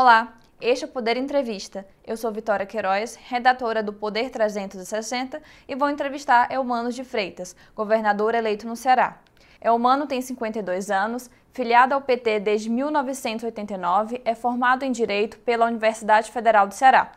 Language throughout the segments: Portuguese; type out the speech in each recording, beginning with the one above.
Olá, este é o Poder Entrevista. Eu sou Vitória Queiroz, redatora do Poder 360 e vou entrevistar Elmano de Freitas, governador eleito no Ceará. Elmano tem 52 anos, filiado ao PT desde 1989, é formado em Direito pela Universidade Federal do Ceará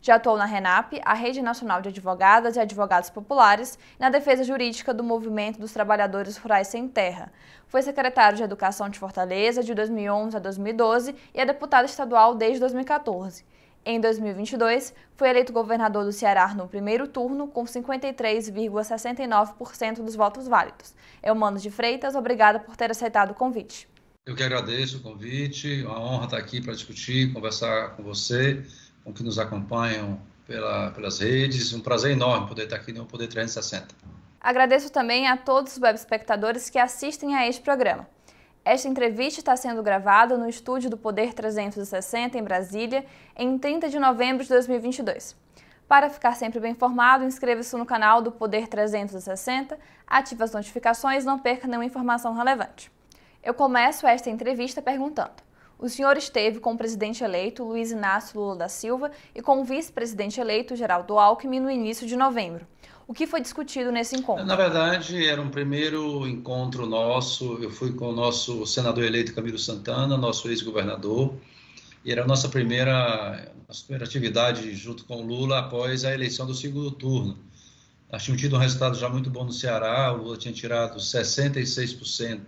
já atuou na RENAP, a Rede Nacional de Advogadas e Advogados Populares, e na defesa jurídica do Movimento dos Trabalhadores Rurais Sem Terra. Foi secretário de Educação de Fortaleza de 2011 a 2012 e é deputado estadual desde 2014. Em 2022, foi eleito governador do Ceará no primeiro turno, com 53,69% dos votos válidos. Eumano de Freitas, obrigada por ter aceitado o convite. Eu que agradeço o convite, uma honra estar aqui para discutir, conversar com você com que nos acompanham pela, pelas redes. Um prazer enorme poder estar aqui no Poder 360. Agradeço também a todos os web espectadores que assistem a este programa. Esta entrevista está sendo gravada no estúdio do Poder 360 em Brasília, em 30 de novembro de 2022. Para ficar sempre bem informado, inscreva-se no canal do Poder 360, ative as notificações e não perca nenhuma informação relevante. Eu começo esta entrevista perguntando: o senhor esteve com o presidente eleito Luiz Inácio Lula da Silva e com o vice-presidente eleito Geraldo Alckmin no início de novembro. O que foi discutido nesse encontro? Na verdade, era um primeiro encontro nosso. Eu fui com o nosso senador eleito Camilo Santana, nosso ex-governador, e era a nossa primeira, nossa primeira atividade junto com o Lula após a eleição do segundo turno. Nós tínhamos tido um resultado já muito bom no Ceará, o Lula tinha tirado 66%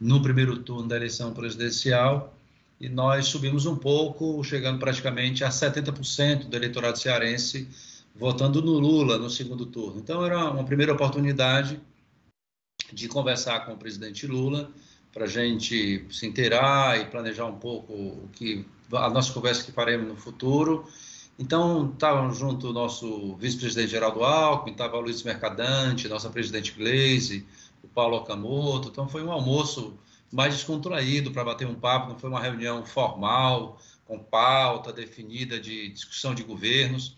no primeiro turno da eleição presidencial e nós subimos um pouco, chegando praticamente a 70% do eleitorado cearense votando no Lula no segundo turno. Então, era uma primeira oportunidade de conversar com o presidente Lula para a gente se inteirar e planejar um pouco o que a nossa conversa que faremos no futuro. Então, estavam junto o nosso vice-presidente Geraldo Alckmin, estava o Luiz Mercadante, nossa presidente Gleisi, o Paulo Okamoto. Então, foi um almoço mais descontraído para bater um papo, não foi uma reunião formal, com pauta definida de discussão de governos.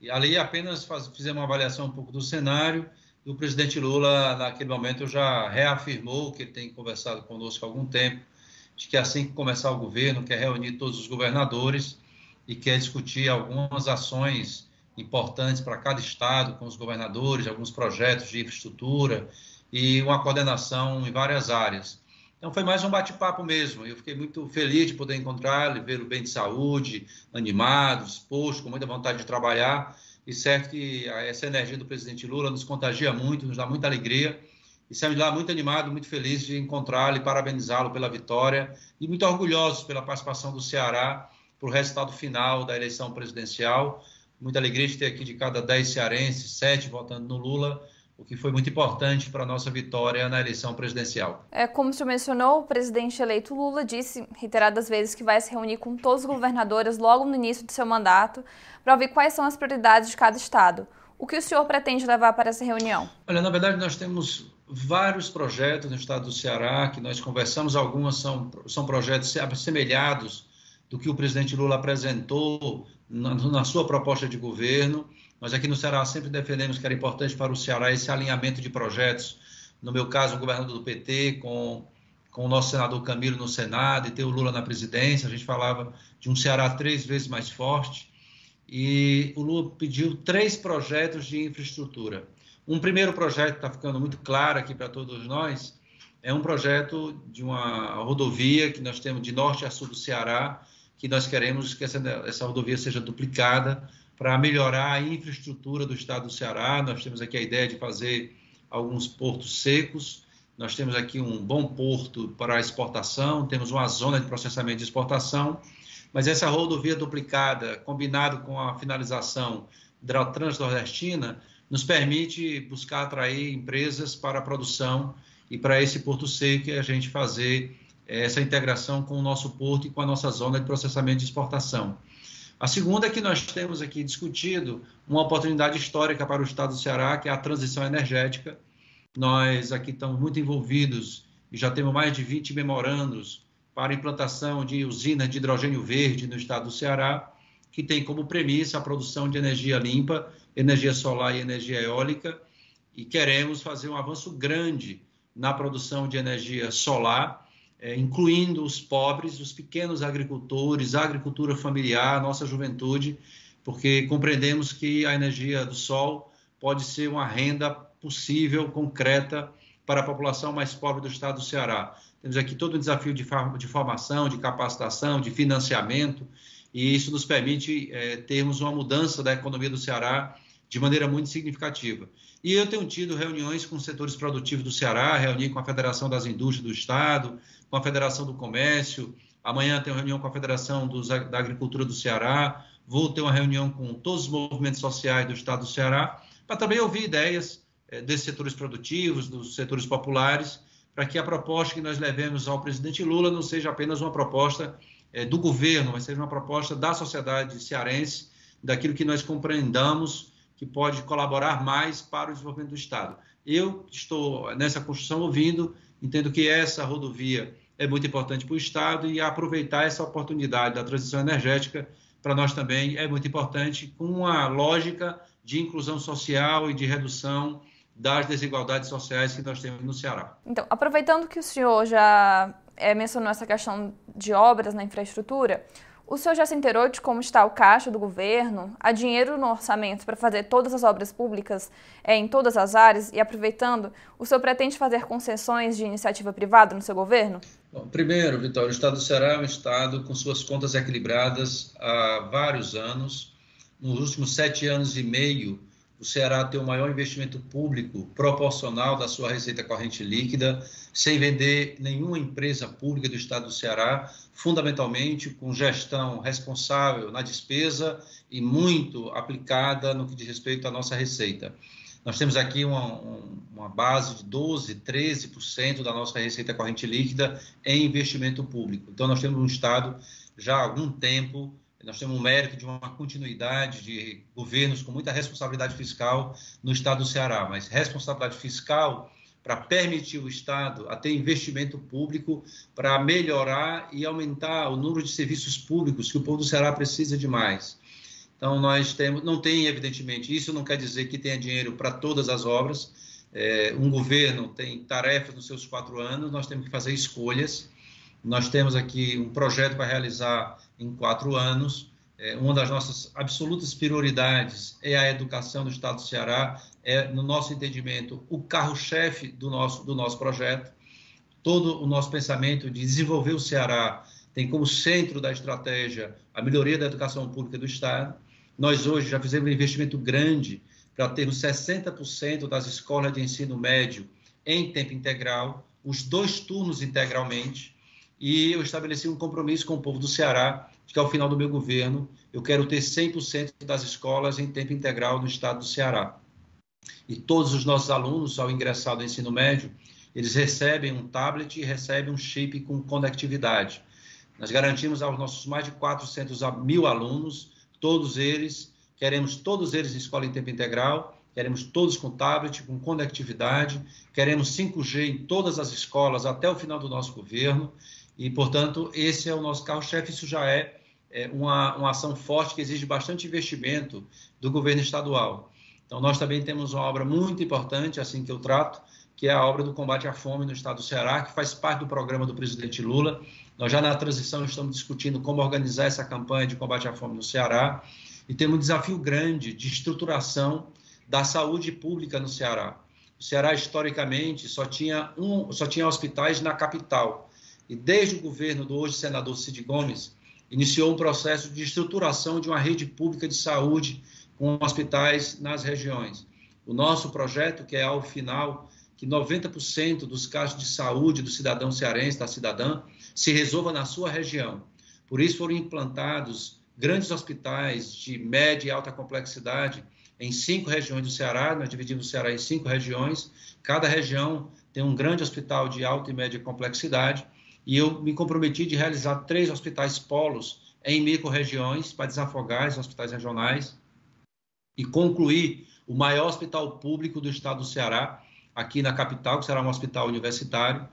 E ali apenas faz, fizemos uma avaliação um pouco do cenário e o presidente Lula, naquele momento, já reafirmou que ele tem conversado conosco há algum tempo, de que assim que começar o governo, quer reunir todos os governadores e quer discutir algumas ações importantes para cada estado, com os governadores, alguns projetos de infraestrutura e uma coordenação em várias áreas. Então foi mais um bate-papo mesmo. Eu fiquei muito feliz de poder encontrá-lo, vê-lo bem de saúde, animado, disposto, com muita vontade de trabalhar. E certo que essa energia do presidente Lula nos contagia muito, nos dá muita alegria. E saímos lá muito animado, muito feliz de encontrá-lo e parabenizá-lo pela vitória. E muito orgulhosos pela participação do Ceará para o resultado final da eleição presidencial. Muita alegria de ter aqui de cada 10 cearenses, sete votando no Lula o que foi muito importante para a nossa vitória na eleição presidencial. É, como o senhor mencionou, o presidente eleito Lula disse reiteradas vezes que vai se reunir com todos os governadores logo no início de seu mandato para ouvir quais são as prioridades de cada estado. O que o senhor pretende levar para essa reunião? Olha, na verdade, nós temos vários projetos no estado do Ceará que nós conversamos, algumas são, são projetos assemelhados do que o presidente Lula apresentou na, na sua proposta de governo. Nós aqui no Ceará sempre defendemos que era importante para o Ceará esse alinhamento de projetos. No meu caso, o governador do PT com, com o nosso senador Camilo no Senado e ter o Lula na presidência. A gente falava de um Ceará três vezes mais forte. E o Lula pediu três projetos de infraestrutura. Um primeiro projeto está ficando muito claro aqui para todos nós é um projeto de uma rodovia que nós temos de norte a sul do Ceará, que nós queremos que essa, essa rodovia seja duplicada para melhorar a infraestrutura do estado do Ceará. Nós temos aqui a ideia de fazer alguns portos secos. Nós temos aqui um bom porto para exportação, temos uma zona de processamento de exportação, mas essa rodovia duplicada, combinado com a finalização da Transnordestina, nos permite buscar atrair empresas para a produção e para esse porto seco a gente fazer essa integração com o nosso porto e com a nossa zona de processamento de exportação. A segunda é que nós temos aqui discutido uma oportunidade histórica para o Estado do Ceará, que é a transição energética. Nós aqui estamos muito envolvidos e já temos mais de 20 memorandos para implantação de usinas de hidrogênio verde no Estado do Ceará, que tem como premissa a produção de energia limpa, energia solar e energia eólica, e queremos fazer um avanço grande na produção de energia solar é, incluindo os pobres, os pequenos agricultores, a agricultura familiar, a nossa juventude, porque compreendemos que a energia do sol pode ser uma renda possível, concreta, para a população mais pobre do estado do Ceará. Temos aqui todo um desafio de, de formação, de capacitação, de financiamento, e isso nos permite é, termos uma mudança da economia do Ceará de maneira muito significativa. E eu tenho tido reuniões com setores produtivos do Ceará, reuni com a Federação das Indústrias do Estado, com a Federação do Comércio, amanhã tenho reunião com a Federação dos, da Agricultura do Ceará, vou ter uma reunião com todos os movimentos sociais do Estado do Ceará, para também ouvir ideias é, desses setores produtivos, dos setores populares, para que a proposta que nós levemos ao presidente Lula não seja apenas uma proposta é, do governo, mas seja uma proposta da sociedade cearense, daquilo que nós compreendamos que pode colaborar mais para o desenvolvimento do Estado. Eu estou nessa construção ouvindo, entendo que essa rodovia é muito importante para o Estado e aproveitar essa oportunidade da transição energética para nós também é muito importante, com uma lógica de inclusão social e de redução das desigualdades sociais que nós temos no Ceará. Então, aproveitando que o senhor já é, mencionou essa questão de obras na infraestrutura, o senhor já se inteirou de como está o caixa do governo? Há dinheiro no orçamento para fazer todas as obras públicas é, em todas as áreas? E aproveitando, o senhor pretende fazer concessões de iniciativa privada no seu governo? Bom, primeiro, Vitória, o Estado do Ceará é um Estado com suas contas equilibradas há vários anos. Nos últimos sete anos e meio, o Ceará tem o maior investimento público proporcional da sua receita corrente líquida, sem vender nenhuma empresa pública do estado do Ceará, fundamentalmente com gestão responsável na despesa e muito aplicada no que diz respeito à nossa receita. Nós temos aqui uma, uma base de 12%, 13% da nossa receita corrente líquida em investimento público. Então, nós temos um Estado já há algum tempo nós temos o mérito de uma continuidade de governos com muita responsabilidade fiscal no estado do Ceará, mas responsabilidade fiscal para permitir o Estado a ter investimento público para melhorar e aumentar o número de serviços públicos que o povo do Ceará precisa de mais. Então, nós temos, não tem, evidentemente, isso não quer dizer que tenha dinheiro para todas as obras. É, um governo tem tarefas nos seus quatro anos, nós temos que fazer escolhas. Nós temos aqui um projeto para realizar em quatro anos. É, uma das nossas absolutas prioridades é a educação do Estado do Ceará, é, no nosso entendimento, o carro-chefe do nosso, do nosso projeto. Todo o nosso pensamento de desenvolver o Ceará tem como centro da estratégia a melhoria da educação pública do Estado. Nós hoje já fizemos um investimento grande para termos 60% das escolas de ensino médio em tempo integral, os dois turnos integralmente e eu estabeleci um compromisso com o povo do Ceará de que ao final do meu governo eu quero ter 100% das escolas em tempo integral no estado do Ceará. E todos os nossos alunos, ao ingressar no ensino médio, eles recebem um tablet e recebem um chip com conectividade. Nós garantimos aos nossos mais de 400 mil alunos, todos eles, queremos todos eles em escola em tempo integral, queremos todos com tablet, com conectividade, queremos 5G em todas as escolas até o final do nosso governo e, portanto, esse é o nosso carro-chefe. Isso já é, é uma, uma ação forte que exige bastante investimento do governo estadual. Então, nós também temos uma obra muito importante, assim que eu trato, que é a obra do combate à fome no estado do Ceará, que faz parte do programa do presidente Lula. Nós já na transição estamos discutindo como organizar essa campanha de combate à fome no Ceará e temos um desafio grande de estruturação da saúde pública no Ceará. O Ceará historicamente só tinha um, só tinha hospitais na capital e desde o governo do hoje senador Cid Gomes, iniciou um processo de estruturação de uma rede pública de saúde com hospitais nas regiões. O nosso projeto, que é ao final que 90% dos casos de saúde do cidadão cearense, da cidadã, se resolva na sua região. Por isso foram implantados grandes hospitais de média e alta complexidade em cinco regiões do Ceará, nós dividimos o Ceará em cinco regiões, cada região tem um grande hospital de alta e média complexidade, e eu me comprometi de realizar três hospitais polos em micro-regiões para desafogar os hospitais regionais e concluir o maior hospital público do estado do Ceará, aqui na capital, que será um hospital universitário.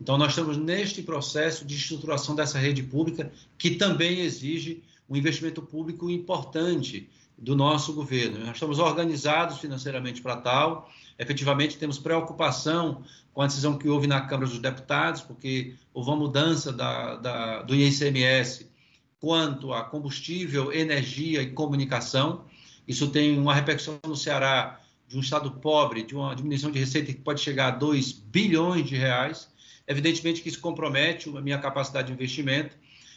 Então, nós estamos neste processo de estruturação dessa rede pública, que também exige um investimento público importante do nosso governo. Nós estamos organizados financeiramente para tal, efetivamente temos preocupação com a decisão que houve na Câmara dos Deputados, porque houve uma mudança da, da, do ICMS quanto a combustível, energia e comunicação. Isso tem uma repercussão no Ceará de um estado pobre, de uma diminuição de receita que pode chegar a 2 bilhões de reais. Evidentemente que isso compromete a minha capacidade de investimento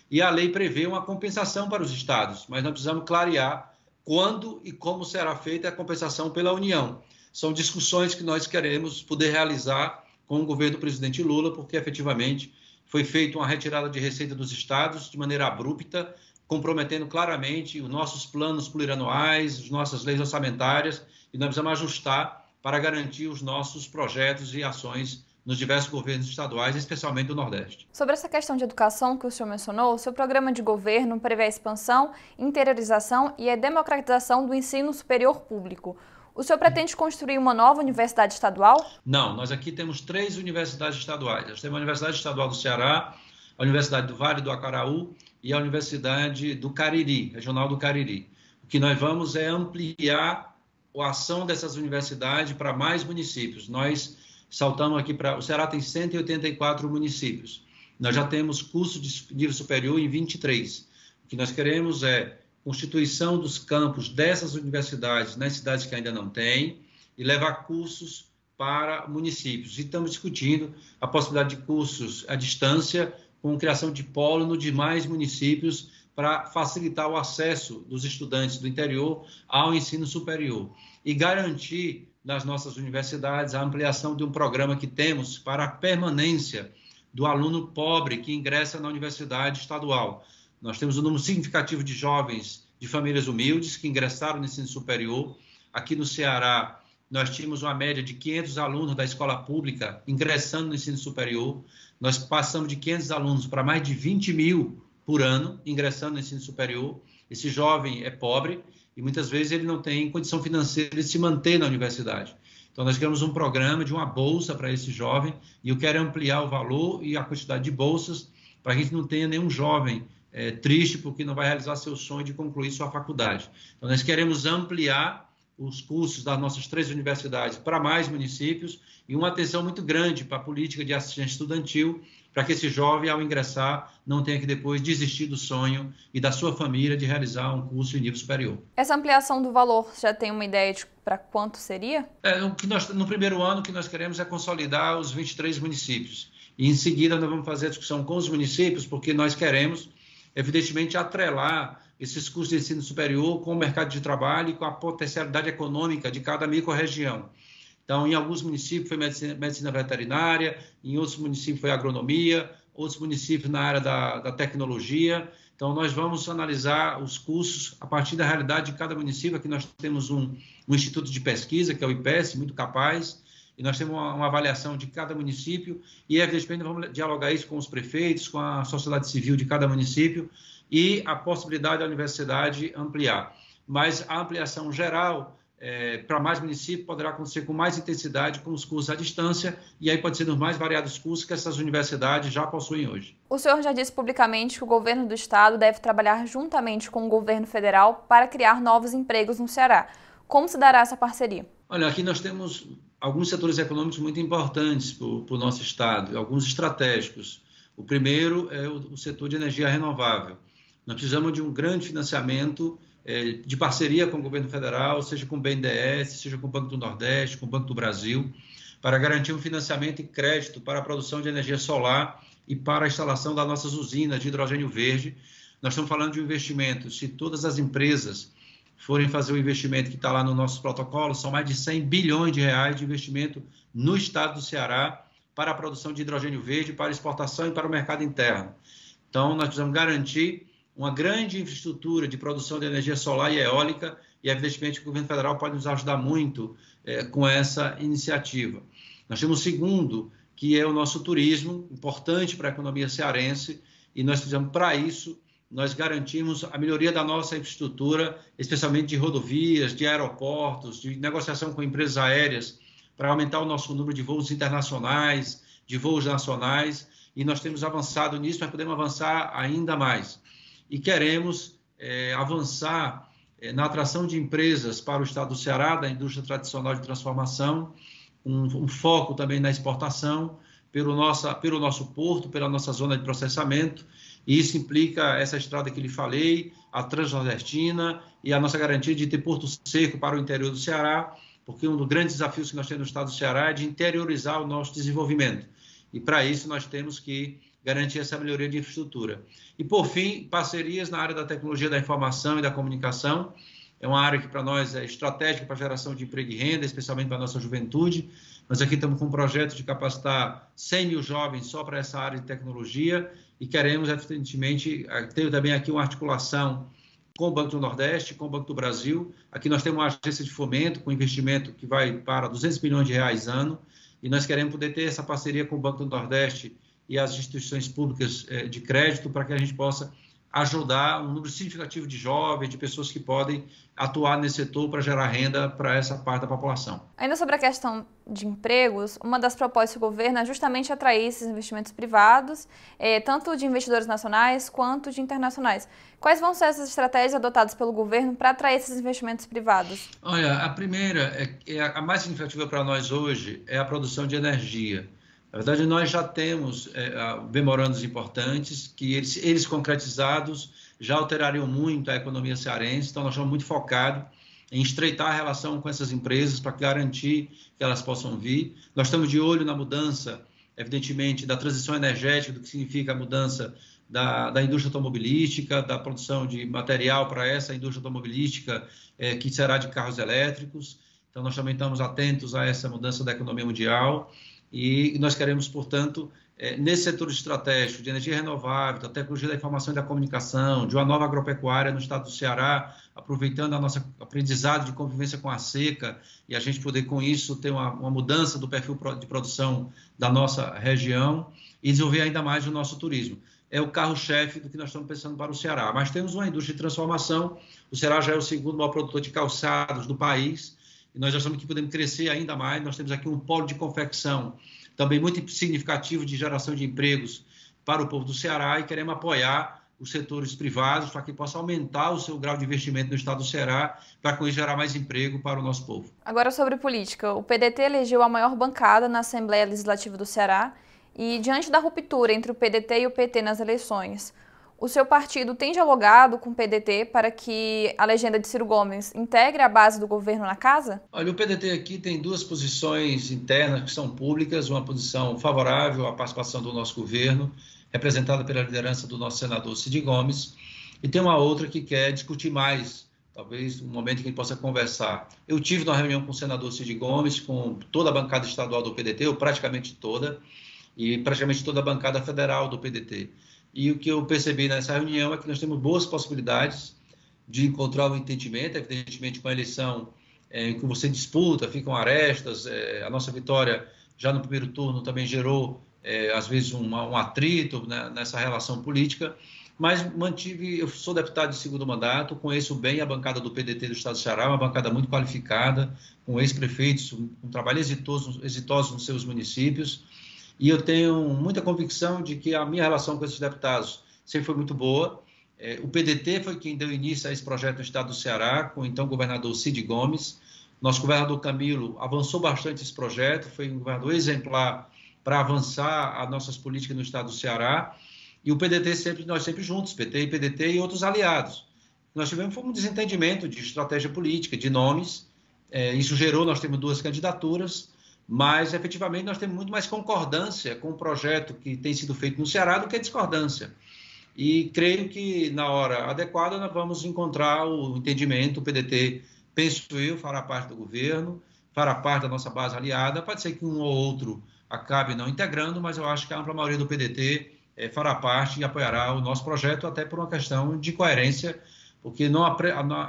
e a lei prevê uma compensação para os estados, mas nós precisamos clarear quando e como será feita a compensação pela União. São discussões que nós queremos poder realizar com o governo do presidente Lula, porque efetivamente foi feita uma retirada de receita dos estados de maneira abrupta, comprometendo claramente os nossos planos plurianuais, as nossas leis orçamentárias, e nós precisamos ajustar para garantir os nossos projetos e ações nos diversos governos estaduais, especialmente do Nordeste. Sobre essa questão de educação que o senhor mencionou, o seu programa de governo prevê a expansão, interiorização e a democratização do ensino superior público. O senhor pretende construir uma nova universidade estadual? Não, nós aqui temos três universidades estaduais. Nós temos a Universidade Estadual do Ceará, a Universidade do Vale do Acaraú e a Universidade do Cariri, Regional do Cariri. O que nós vamos é ampliar a ação dessas universidades para mais municípios. Nós saltamos aqui para. O Ceará tem 184 municípios. Nós já temos curso de nível superior em 23. O que nós queremos é constituição dos campos dessas universidades nas cidades que ainda não têm e levar cursos para municípios. E estamos discutindo a possibilidade de cursos à distância com criação de polo nos demais municípios para facilitar o acesso dos estudantes do interior ao ensino superior e garantir nas nossas universidades, a ampliação de um programa que temos para a permanência do aluno pobre que ingressa na universidade estadual. Nós temos um número significativo de jovens de famílias humildes que ingressaram no ensino superior. Aqui no Ceará, nós tínhamos uma média de 500 alunos da escola pública ingressando no ensino superior. Nós passamos de 500 alunos para mais de 20 mil por ano ingressando no ensino superior. Esse jovem é pobre e muitas vezes ele não tem condição financeira de se manter na universidade. Então, nós queremos um programa de uma bolsa para esse jovem e eu quero ampliar o valor e a quantidade de bolsas para que a gente não tenha nenhum jovem é, triste porque não vai realizar seu sonho de concluir sua faculdade. Então, nós queremos ampliar os cursos das nossas três universidades para mais municípios e uma atenção muito grande para a política de assistência estudantil para que esse jovem, ao ingressar, não tenha que depois desistir do sonho e da sua família de realizar um curso em nível superior. Essa ampliação do valor já tem uma ideia de para quanto seria? É, o que nós, no primeiro ano, o que nós queremos é consolidar os 23 municípios. E em seguida, nós vamos fazer a discussão com os municípios, porque nós queremos, evidentemente, atrelar esses cursos de ensino superior com o mercado de trabalho e com a potencialidade econômica de cada microrregião. Então, em alguns municípios foi medicina, medicina veterinária, em outros municípios foi agronomia, outros municípios na área da, da, tecnologia. Então, nós vamos analisar os cursos a partir da realidade de cada município. Aqui nós temos um, um instituto de pesquisa, que é o IPES, muito capaz, e nós temos uma, uma, avaliação de cada município, e evidentemente vamos dialogar isso com os prefeitos, com a sociedade civil de cada município, e a possibilidade da universidade ampliar. Mas a ampliação geral é, para mais municípios poderá acontecer com mais intensidade com os cursos à distância e aí pode ser nos mais variados cursos que essas universidades já possuem hoje. O senhor já disse publicamente que o governo do estado deve trabalhar juntamente com o governo federal para criar novos empregos no Ceará. Como se dará essa parceria? Olha, aqui nós temos alguns setores econômicos muito importantes para o nosso estado, alguns estratégicos. O primeiro é o, o setor de energia renovável. Nós precisamos de um grande financiamento é, de parceria com o governo federal, seja com o BNDES, seja com o Banco do Nordeste, com o Banco do Brasil, para garantir um financiamento e crédito para a produção de energia solar e para a instalação das nossas usinas de hidrogênio verde. Nós estamos falando de um investimento, se todas as empresas forem fazer o investimento que está lá no nosso protocolo, são mais de 100 bilhões de reais de investimento no estado do Ceará para a produção de hidrogênio verde, para exportação e para o mercado interno. Então, nós precisamos garantir uma grande infraestrutura de produção de energia solar e eólica, e evidentemente o governo federal pode nos ajudar muito é, com essa iniciativa. Nós temos o segundo, que é o nosso turismo, importante para a economia cearense, e nós fizemos para isso, nós garantimos a melhoria da nossa infraestrutura, especialmente de rodovias, de aeroportos, de negociação com empresas aéreas, para aumentar o nosso número de voos internacionais, de voos nacionais, e nós temos avançado nisso, mas podemos avançar ainda mais. E queremos é, avançar é, na atração de empresas para o estado do Ceará, da indústria tradicional de transformação, um, um foco também na exportação, pelo, nossa, pelo nosso porto, pela nossa zona de processamento, e isso implica essa estrada que lhe falei, a Transnordestina e a nossa garantia de ter porto seco para o interior do Ceará, porque um dos grandes desafios que nós temos no estado do Ceará é de interiorizar o nosso desenvolvimento. E para isso nós temos que garantir essa melhoria de infraestrutura. E, por fim, parcerias na área da tecnologia da informação e da comunicação. É uma área que para nós é estratégica para a geração de emprego e renda, especialmente para a nossa juventude. Nós aqui estamos com um projeto de capacitar 100 mil jovens só para essa área de tecnologia e queremos, evidentemente, ter também aqui uma articulação com o Banco do Nordeste, com o Banco do Brasil. Aqui nós temos uma agência de fomento com investimento que vai para 200 milhões de reais ano e nós queremos poder ter essa parceria com o Banco do Nordeste e as instituições públicas eh, de crédito para que a gente possa ajudar um número significativo de jovens, de pessoas que podem atuar nesse setor para gerar renda para essa parte da população. Ainda sobre a questão de empregos, uma das propostas do governo é justamente atrair esses investimentos privados, eh, tanto de investidores nacionais quanto de internacionais. Quais vão ser essas estratégias adotadas pelo governo para atrair esses investimentos privados? Olha, a primeira, é, é a mais significativa para nós hoje, é a produção de energia. Na verdade, nós já temos é, memorandos importantes que eles, eles concretizados já alterariam muito a economia cearense, então nós estamos muito focados em estreitar a relação com essas empresas para garantir que elas possam vir. Nós estamos de olho na mudança, evidentemente, da transição energética, do que significa a mudança da, da indústria automobilística, da produção de material para essa indústria automobilística, é, que será de carros elétricos. Então, nós também estamos atentos a essa mudança da economia mundial. E nós queremos, portanto, é, nesse setor estratégico de energia renovável, da tecnologia da informação e da comunicação, de uma nova agropecuária no estado do Ceará, aproveitando a nossa aprendizado de convivência com a seca e a gente poder, com isso, ter uma, uma mudança do perfil de produção da nossa região e desenvolver ainda mais o nosso turismo. É o carro-chefe do que nós estamos pensando para o Ceará. Mas temos uma indústria de transformação. O Ceará já é o segundo maior produtor de calçados do país nós achamos que podemos crescer ainda mais. Nós temos aqui um polo de confecção também muito significativo de geração de empregos para o povo do Ceará e queremos apoiar os setores privados para que possa aumentar o seu grau de investimento no estado do Ceará, para com isso gerar mais emprego para o nosso povo. Agora sobre política, o PDT elegeu a maior bancada na Assembleia Legislativa do Ceará e diante da ruptura entre o PDT e o PT nas eleições, o seu partido tem dialogado com o PDT para que a legenda de Ciro Gomes integre a base do governo na casa? Olha, o PDT aqui tem duas posições internas que são públicas, uma posição favorável à participação do nosso governo, representada pela liderança do nosso senador Cid Gomes, e tem uma outra que quer discutir mais, talvez um momento que a gente possa conversar. Eu tive uma reunião com o senador Cid Gomes, com toda a bancada estadual do PDT, ou praticamente toda, e praticamente toda a bancada federal do PDT. E o que eu percebi nessa reunião é que nós temos boas possibilidades de encontrar um entendimento, evidentemente com a eleição é, em que você disputa, ficam arestas, é, a nossa vitória já no primeiro turno também gerou, é, às vezes, um, um atrito né, nessa relação política, mas mantive, eu sou deputado de segundo mandato, conheço bem a bancada do PDT do Estado do Ceará, uma bancada muito qualificada, com ex-prefeitos, um trabalho exitoso, exitoso nos seus municípios, e eu tenho muita convicção de que a minha relação com esses deputados sempre foi muito boa. É, o PDT foi quem deu início a esse projeto no estado do Ceará, com o então governador Cid Gomes. Nosso governador Camilo avançou bastante esse projeto, foi um governador exemplar para avançar as nossas políticas no estado do Ceará. E o PDT sempre, nós sempre juntos, PT e PDT e outros aliados. Nós tivemos um desentendimento de estratégia política, de nomes. É, isso gerou, nós temos duas candidaturas mas efetivamente nós temos muito mais concordância com o projeto que tem sido feito no Ceará do que discordância. E creio que na hora adequada nós vamos encontrar o entendimento. O PDT, penso eu, fará parte do governo, fará parte da nossa base aliada. Pode ser que um ou outro acabe não integrando, mas eu acho que a ampla maioria do PDT é, eh, fará parte e apoiará o nosso projeto, até por uma questão de coerência, porque não, a,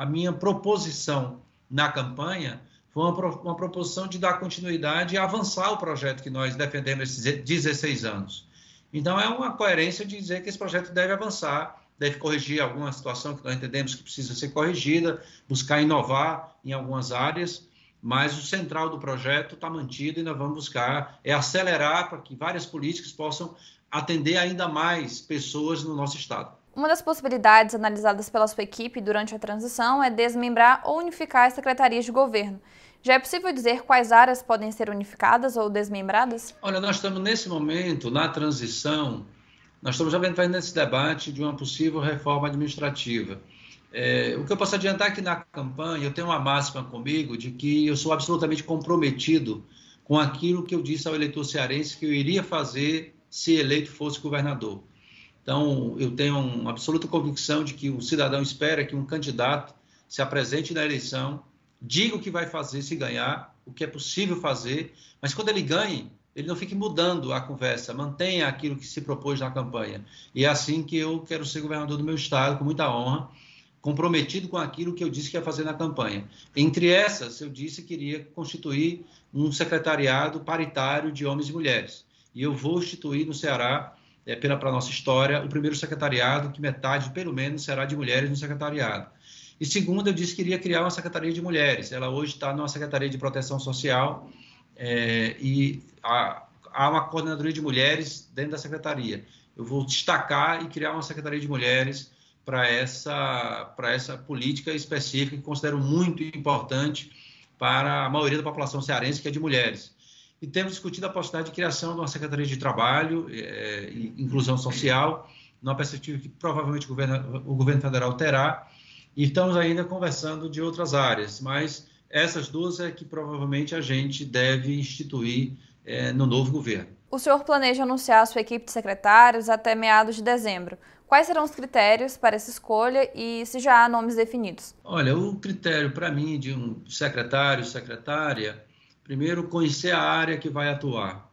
a minha proposição na campanha uma, uma proposição de dar continuidade e avançar o projeto que nós defendemos esses 16 anos. Então, é uma coerência de dizer que esse projeto deve avançar, deve corrigir alguma situação que nós entendemos que precisa ser corrigida, buscar inovar em algumas áreas, mas o central do projeto está mantido e nós vamos buscar é acelerar para que várias políticas possam atender ainda mais pessoas no nosso estado. Uma das possibilidades analisadas pela sua equipe durante a transição é desmembrar ou unificar as secretarias de governo. Já é possível dizer quais áreas podem ser unificadas ou desmembradas? Olha, nós estamos nesse momento, na transição, nós estamos já fazendo esse debate de uma possível reforma administrativa. É, o que eu posso adiantar é que na campanha eu tenho uma máxima comigo de que eu sou absolutamente comprometido com aquilo que eu disse ao eleitor cearense que eu iria fazer se eleito fosse governador. Então, eu tenho uma absoluta convicção de que o cidadão espera que um candidato se apresente na eleição diga o que vai fazer se ganhar, o que é possível fazer, mas quando ele ganhe, ele não fique mudando a conversa, mantenha aquilo que se propôs na campanha. E é assim que eu quero ser governador do meu estado, com muita honra, comprometido com aquilo que eu disse que ia fazer na campanha. Entre essas, eu disse que iria constituir um secretariado paritário de homens e mulheres. E eu vou instituir no Ceará, é, pela para nossa história, o primeiro secretariado que metade, pelo menos, será de mulheres no secretariado. E segundo, eu disse que iria criar uma Secretaria de Mulheres. Ela hoje está numa Secretaria de Proteção Social é, e há, há, uma coordenadoria de mulheres dentro da Secretaria. Eu vou destacar e criar uma Secretaria de Mulheres para essa, essa política específica que considero muito importante para a maioria da população cearense, que é de mulheres. E temos discutido a possibilidade de criação de uma Secretaria de Trabalho é, e Inclusão Social, numa perspectiva que provavelmente o governo, o governo federal terá, e estamos ainda conversando de outras áreas, mas essas duas é que provavelmente a gente deve instituir é, no novo governo. O senhor planeja anunciar a sua equipe de secretários até meados de dezembro. Quais serão os critérios para essa escolha e se já há nomes definidos? Olha, o critério para mim de um secretário, secretária, primeiro, conhecer a área que vai atuar.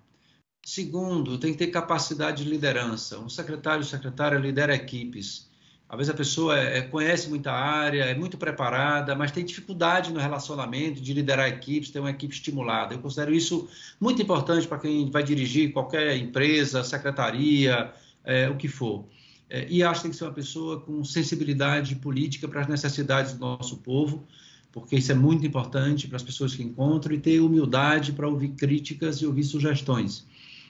Segundo, tem que ter capacidade de liderança. Um secretário, secretária lidera equipes. Às vezes a pessoa é, é, conhece muita área, é muito preparada, mas tem dificuldade no relacionamento, de liderar equipes, ter uma equipe estimulada. Eu considero isso muito importante para quem vai dirigir qualquer empresa, secretaria, é, o que for. É, e acho que tem que ser uma pessoa com sensibilidade política para as necessidades do nosso povo, porque isso é muito importante para as pessoas que encontram, e ter humildade para ouvir críticas e ouvir sugestões.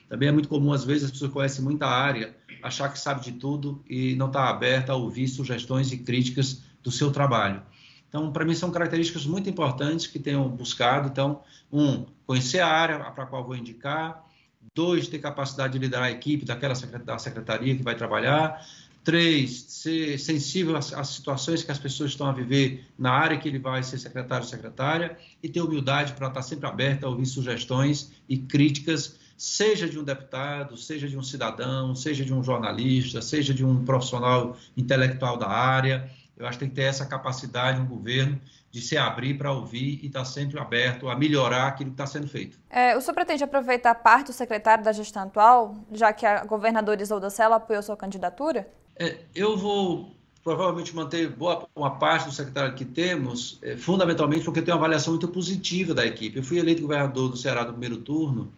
Também é muito comum, às vezes, as pessoas conhecem muita área, achar que sabe de tudo e não está aberta a ouvir sugestões e críticas do seu trabalho. Então, para mim, são características muito importantes que tenham buscado. Então, um, conhecer a área para a qual vou indicar. Dois, ter capacidade de liderar a equipe daquela da secretaria que vai trabalhar. Três, ser sensível às, às, situações que as pessoas estão a viver na área que ele vai ser secretário ou secretária. E ter humildade para estar sempre aberta a ouvir sugestões e críticas seja de um deputado, seja de um cidadão, seja de um jornalista, seja de um profissional intelectual da área. Eu acho que tem que ter essa capacidade no governo de se abrir para ouvir e estar tá sempre aberto a melhorar aquilo que está sendo feito. É, o senhor pretende aproveitar parte do secretário da gestão atual, já que a governadora Isolda Sela apoiou sua candidatura? É, eu vou provavelmente manter boa uma parte do secretário que temos, é, fundamentalmente porque tenho uma avaliação muito positiva da equipe. Eu fui eleito governador do Ceará no primeiro turno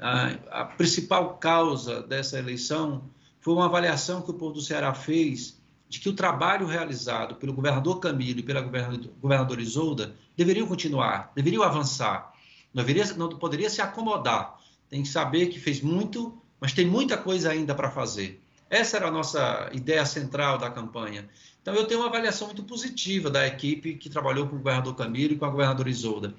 a, principal causa dessa eleição foi uma avaliação que o povo do Ceará fez de que o trabalho realizado pelo governador Camilo e pela governadora Isolda deveriam continuar, deveriam avançar. Não, deveria, não poderia se acomodar. Tem que saber que fez muito, mas tem muita coisa ainda para fazer. Essa era a nossa ideia central da campanha. Então, eu tenho uma avaliação muito positiva da equipe que trabalhou com o governador Camilo e com a governadora Isolda.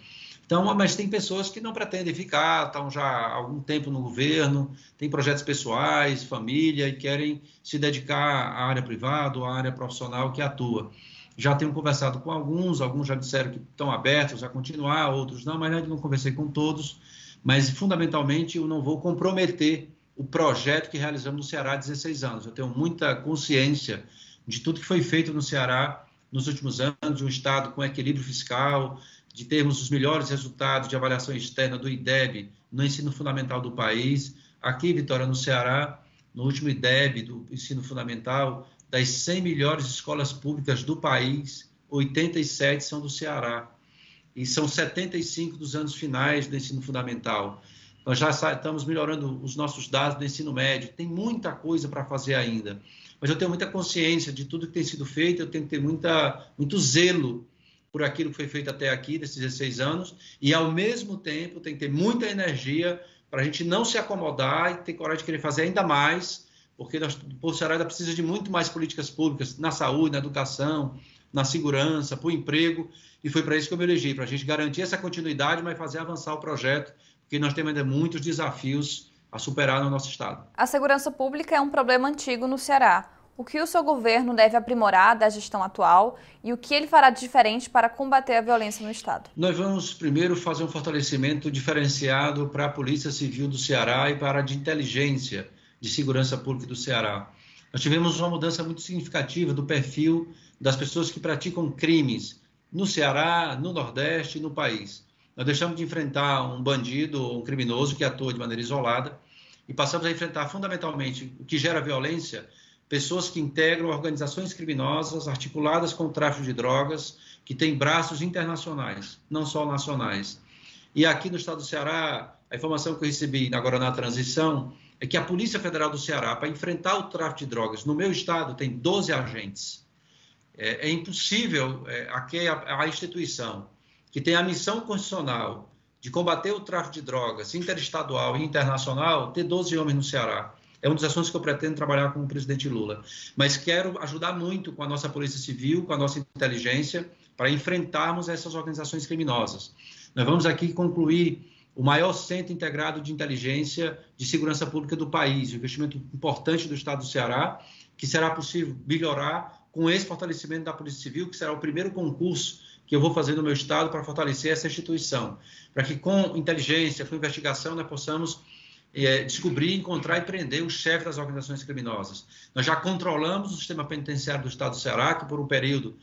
Então, mas tem pessoas que não pretendem ficar, estão já há algum tempo no governo, têm projetos pessoais, família e querem se dedicar à área privada ou à área profissional que atua. Já tenho conversado com alguns, alguns já disseram que estão abertos a continuar, outros não, mas ainda não conversei com todos. Mas, fundamentalmente, eu não vou comprometer o projeto que realizamos no Ceará há 16 anos. Eu tenho muita consciência de tudo que foi feito no Ceará nos últimos anos, de um Estado com equilíbrio fiscal, de termos os melhores resultados de avaliação externa do IDEB no ensino fundamental do país. Aqui, Vitória, no Ceará, no último IDEB do ensino fundamental, das 100 melhores escolas públicas do país, 87 são do Ceará. E são 75 dos anos finais do ensino fundamental. Nós já estamos melhorando os nossos dados do ensino médio. Tem muita coisa para fazer ainda. Mas eu tenho muita consciência de tudo que tem sido feito, eu tenho que ter muita, muito zelo por aquilo que foi feito até aqui, desses 16 anos, e ao mesmo tempo tem que ter muita energia para a gente não se acomodar e ter coragem de querer fazer ainda mais, porque nós, o povo ainda precisa de muito mais políticas públicas na saúde, na educação, na segurança, para o emprego, e foi para isso que eu me elegi, para a gente garantir essa continuidade, mas fazer avançar o projeto, porque nós temos ainda muitos desafios a superar no nosso Estado. A segurança pública é um problema antigo no Ceará. O que o seu governo deve aprimorar da gestão atual e o que ele fará de diferente para combater a violência no Estado? Nós vamos primeiro fazer um fortalecimento diferenciado para a Polícia Civil do Ceará e para a de inteligência de Segurança Pública do Ceará. Nós tivemos uma mudança muito significativa do perfil das pessoas que praticam crimes no Ceará, no Nordeste e no país. Nós deixamos de enfrentar um bandido um criminoso que atua de maneira isolada e passamos a enfrentar fundamentalmente o que gera violência, pessoas que integram organizações criminosas articuladas com o tráfico de drogas, que têm braços internacionais, não só nacionais. E aqui no estado do Ceará, a informação que eu recebi agora na transição é que a Polícia Federal do Ceará, para enfrentar o tráfico de drogas no meu estado, tem 12 agentes. É, é impossível é, aqui a, a instituição que tem a missão constitucional de combater o tráfico de drogas interestadual e internacional ter 12 homens no Ceará. É um dos assuntos que eu pretendo trabalhar com o presidente Lula. Mas quero ajudar muito com a nossa Polícia Civil, com a nossa inteligência, para enfrentarmos essas organizações criminosas. Nós vamos aqui concluir o maior centro integrado de inteligência de segurança pública do país, um investimento importante do Estado do Ceará, que será possível melhorar com esse fortalecimento da Polícia Civil, que será o primeiro concurso que eu vou fazer no meu Estado para fortalecer essa instituição, para que com inteligência, com investigação, nós possamos é, descobrir, encontrar e prender os chefes das organizações criminosas. Nós já controlamos o sistema penitenciário do Estado do Ceará, que por um período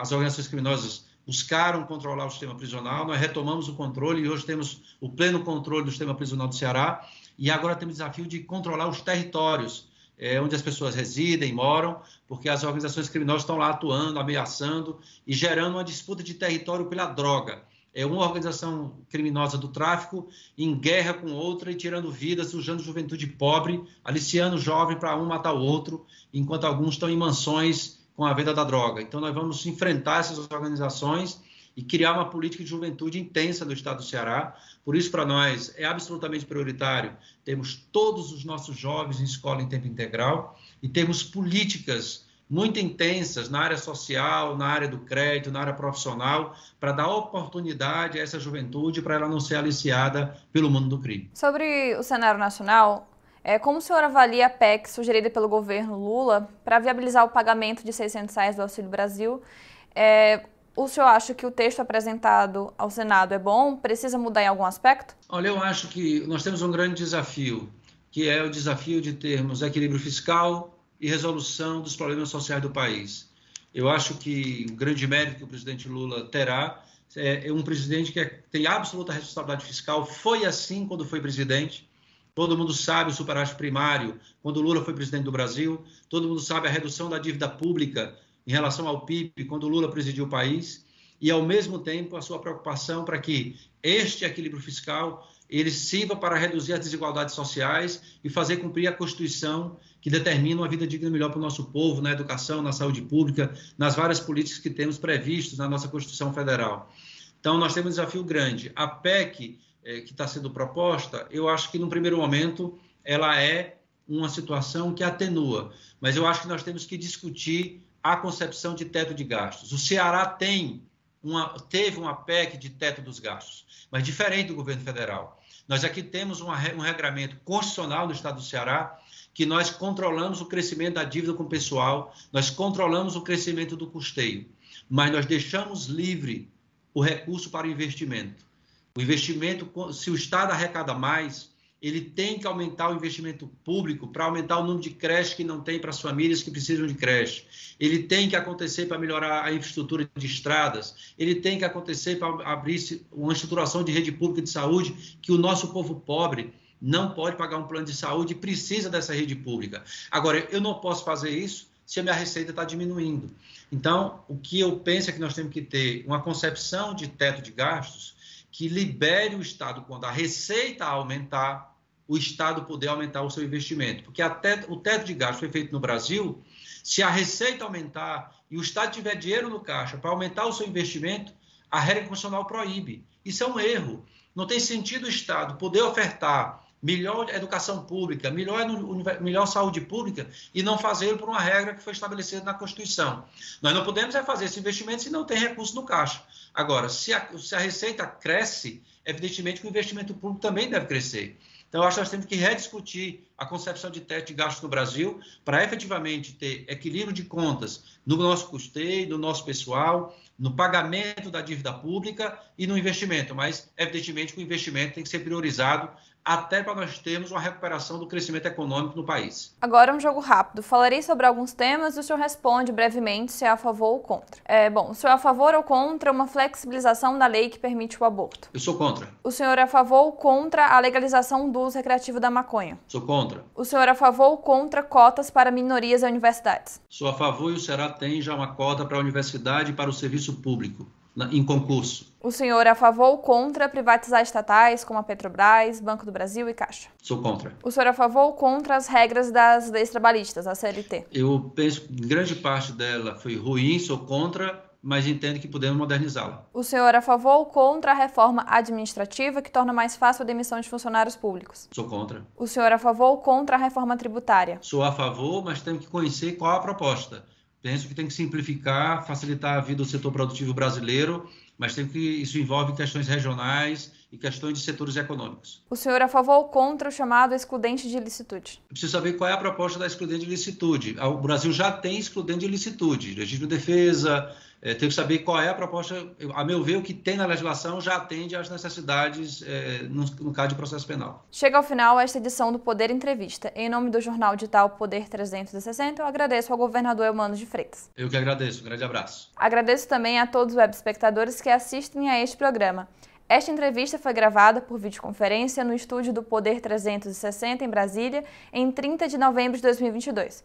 as organizações criminosas buscaram controlar o sistema prisional, nós retomamos o controle e hoje temos o pleno controle do sistema prisional do Ceará e agora temos o desafio de controlar os territórios é, onde as pessoas residem, moram, porque as organizações criminosas estão lá atuando, ameaçando e gerando uma disputa de território pela droga. É uma organização criminosa do tráfico em guerra com outra e tirando vidas, sujando juventude pobre, aliciando o jovem para um matar o outro, enquanto alguns estão em mansões com a venda da droga. Então, nós vamos enfrentar essas organizações e criar uma política de juventude intensa no estado do Ceará. Por isso, para nós, é absolutamente prioritário. Temos todos os nossos jovens em escola em tempo integral e temos políticas muito intensas na área social, na área do crédito, na área profissional, para dar oportunidade a essa juventude para ela não ser aliciada pelo mundo do crime. Sobre o cenário nacional, é, como o senhor avalia a PEC sugerida pelo governo Lula para viabilizar o pagamento de 600 reais do Auxílio Brasil? É, o senhor acha que o texto apresentado ao Senado é bom? Precisa mudar em algum aspecto? Olha, eu acho que nós temos um grande desafio, que é o desafio de termos equilíbrio fiscal e resolução dos problemas sociais do país. Eu acho que o grande mérito que o presidente Lula terá é, é um presidente que é, tem absoluta responsabilidade fiscal. Foi assim quando foi presidente. Todo mundo sabe o superávit primário quando Lula foi presidente do Brasil. Todo mundo sabe a redução da dívida pública em relação ao PIB quando Lula presidiu o país. E, ao mesmo tempo, a sua preocupação para que este equilíbrio fiscal ele sirva para reduzir as desigualdades sociais e fazer cumprir a Constituição que determina uma vida digna melhor para o nosso povo, na educação, na saúde pública, nas várias políticas que temos previstas na nossa Constituição Federal. Então, nós temos um desafio grande. A PEC é, que está sendo proposta, eu acho que, no primeiro momento, ela é uma situação que atenua, mas eu acho que nós temos que discutir a concepção de teto de gastos. O Ceará tem uma, teve uma PEC de teto dos gastos, mas diferente do governo federal. Nós aqui temos uma, um regramento constitucional no estado do Ceará que nós controlamos o crescimento da dívida com o pessoal, nós controlamos o crescimento do custeio, mas nós deixamos livre o recurso para o investimento. O investimento, se o Estado arrecada mais, ele tem que aumentar o investimento público para aumentar o número de creches que não tem para as famílias que precisam de creche. Ele tem que acontecer para melhorar a infraestrutura de estradas. Ele tem que acontecer para abrir uma estruturação de rede pública de saúde que o nosso povo pobre não pode pagar um plano de saúde e precisa dessa rede pública. Agora, eu não posso fazer isso se a minha receita está diminuindo. Então, o que eu penso é que nós temos que ter uma concepção de teto de gastos que libere o Estado quando a receita aumentar, o Estado poder aumentar o seu investimento. Porque até o teto de gasto foi feito no Brasil, se a receita aumentar e o Estado tiver dinheiro no caixa para aumentar o seu investimento, a regra constitucional proíbe. Isso é um erro. Não tem sentido o Estado poder ofertar melhor educação pública, melhor, melhor saúde pública e não fazê-lo por uma regra que foi estabelecida na Constituição. Nós não podemos é fazer esse investimento se não tem recurso no caixa. Agora, se a, se a receita cresce, evidentemente que o investimento público também deve crescer. Então, eu acho que nós temos que rediscutir a concepção de teto de gastos no Brasil para efetivamente ter equilíbrio de contas no nosso custeio, no nosso pessoal, no pagamento da dívida pública e no investimento. Mas, evidentemente, que o investimento tem que ser priorizado até para nós termos uma recuperação do crescimento econômico no país. Agora um jogo rápido. Falarei sobre alguns temas e o senhor responde brevemente se é a favor ou contra. É, bom, o senhor é a favor ou contra uma flexibilização da lei que permite o aborto? Eu sou contra. O senhor é a favor ou contra a legalização do uso recreativo da maconha? Sou contra. O senhor é a favor ou contra cotas para minorias e universidades? Sou a favor e o Ceará tem já uma cota para a universidade e para o serviço público em concurso. O senhor é a favor ou contra privatizar estatais como a Petrobras, Banco do Brasil e Caixa? Sou contra. O senhor é a favor ou contra as regras das leis trabalhistas, a CLT? Eu penso que grande parte dela foi ruim, sou contra, mas entendo que podemos modernizá-la. O senhor é a favor ou contra a reforma administrativa que torna mais fácil a demissão de funcionários públicos? Sou contra. O senhor é a favor ou contra a reforma tributária? Sou a favor, mas temos que conhecer qual a proposta Penso que tem que simplificar, facilitar a vida do setor produtivo brasileiro, mas tem que isso envolve questões regionais e questões de setores econômicos. O senhor é a favor ou contra o chamado excludente de ilicitude? Eu preciso saber qual é a proposta da excludente de ilicitude. O Brasil já tem excludente de ilicitude, legítimo defesa, é, tenho que saber qual é a proposta. A meu ver, o que tem na legislação já atende às necessidades é, no, no, caso de processo penal. Chega ao final esta edição do Poder Entrevista. Em nome do jornal digital Poder 360, eu agradeço ao governador Eumano de Freitas. Eu que agradeço. Um grande abraço. Agradeço também a todos os web espectadores que assistem a este programa. Esta entrevista foi gravada por videoconferência no estúdio do Poder 360 em Brasília, em 30 de novembro de 2022.